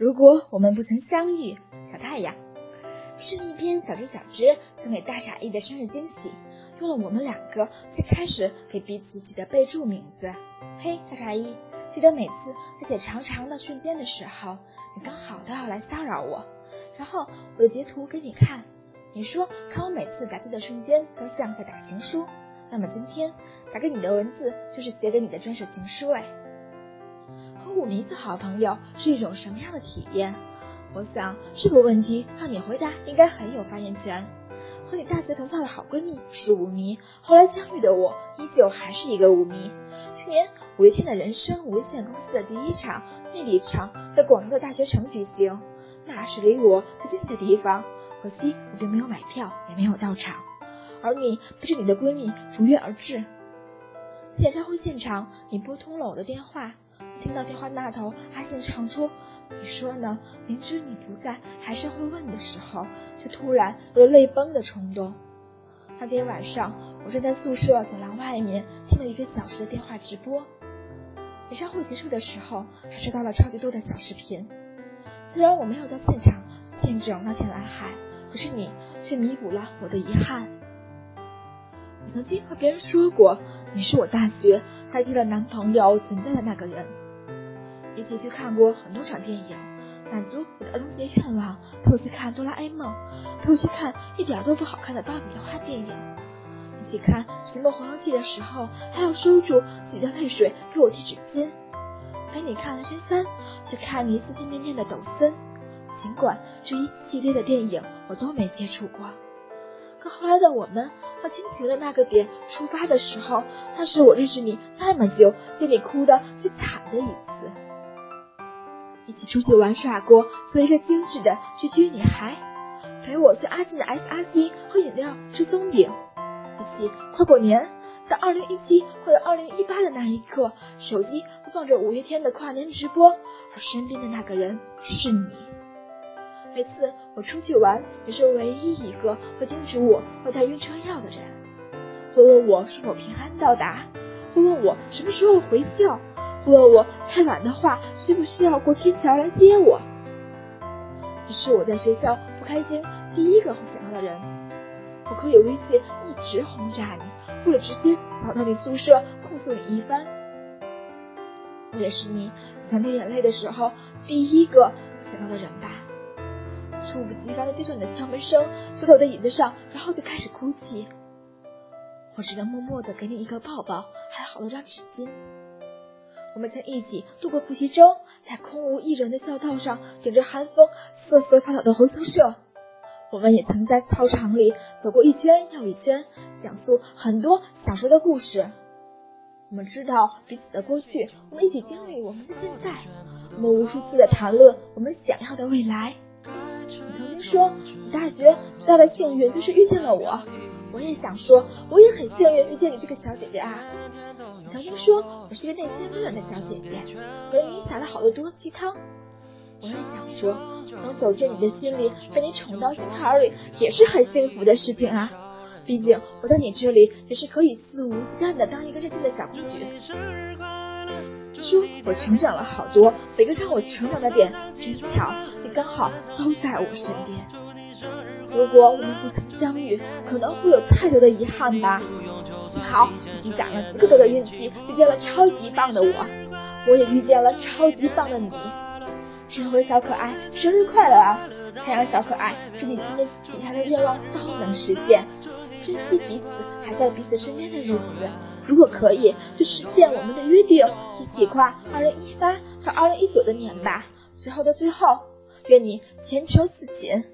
如果我们不曾相遇，小太阳，是一篇小枝小只送给大傻一的生日惊喜，用了我们两个最开始给彼此起的备注名字。嘿，大傻一，记得每次在写长长的瞬间的时候，你刚好都要来骚扰我，然后我就截图给你看。你说看我每次打字的瞬间都像在打情书，那么今天打给你的文字就是写给你的专属情书哎。和五迷做好朋友是一种什么样的体验？我想这个问题让你回答应该很有发言权。和你大学同校的好闺蜜是五迷，后来相遇的我依旧还是一个五迷。去年五月天的人生无限公司的第一场内地场在广州的大学城举行，那是离我最近的地方。可惜我并没有买票，也没有到场。而你背着你的闺蜜如约而至，在演唱会现场，你拨通了我的电话。听到电话那头阿信唱出“你说呢？明知你不在，还是会问”的时候，却突然有泪崩的冲动。那天晚上，我站在宿舍走廊外面听了一个小时的电话直播。演唱会结束的时候，还收到了超级多的小视频。虽然我没有到现场去见证那片蓝海，可是你却弥补了我的遗憾。我曾经和别人说过，你是我大学代替了男朋友存在的那个人。一起去看过很多场电影，满足我的儿童节愿望，陪我去看哆啦 A 梦，陪我去看一点都不好看的爆米花电影。一起看《寻梦环游记》的时候，还要收住自己的泪水给我递纸巾。陪你看《真三》，去看你心心念念的抖森。尽管这一系列的电影我都没接触过，可后来的我们到亲情的那个点出发的时候，那是我认识你那么久见你哭的最惨的一次。一起出去玩耍过，做一个精致的居居女孩，陪我去阿信的 S R C 喝饮料吃松饼，一起跨过年。在二零一七快到二零一八的那一刻，手机播放着五月天的跨年直播，而身边的那个人是你。每次我出去玩，你是唯一一个会叮嘱我要带晕车药的人，会问我是否平安到达，会问我什么时候回校。问我太晚的话，需不需要过天桥来接我？你是我在学校不开心第一个会想到的人。我可以微信一直轰炸你，或者直接跑到你宿舍控诉你一番。我也是你想掉眼泪的时候第一个想到的人吧。猝不及防的接受你的敲门声，坐在我的椅子上，然后就开始哭泣。我只能默默的给你一个抱抱，还好了张纸巾。我们曾一起度过复习周，在空无一人的校道上，顶着寒风瑟瑟发抖的回宿舍。我们也曾在操场里走过一圈又一圈，讲述很多小时候的故事。我们知道彼此的过去，我们一起经历我们的现在。我们无数次的谈论我们想要的未来。你曾经说，你大学最大的幸运就是遇见了我。我也想说，我也很幸运遇见你这个小姐姐啊。曾经说我是个内心温暖的小姐姐，给你撒了好多多鸡汤。我也想说，能走进你的心里，被你宠到心坎里，也是很幸福的事情啊。毕竟我在你这里也是可以肆无忌惮的当一个任性的小公举。说我成长了好多，每个让我成长的点，真巧，你刚好都在我身边。如果我们不曾相遇，可能会有太多的遗憾吧。幸好你积攒了足够多的运气，遇见了超级棒的我，我也遇见了超级棒的你。智慧小可爱，生日快乐啊！太阳小可爱，祝你今年许下的愿望都能实现。珍惜彼此还在彼此身边的日子，如果可以，就实现我们的约定，一起跨二零一八到二零一九的年吧。最后的最后，愿你前程似锦。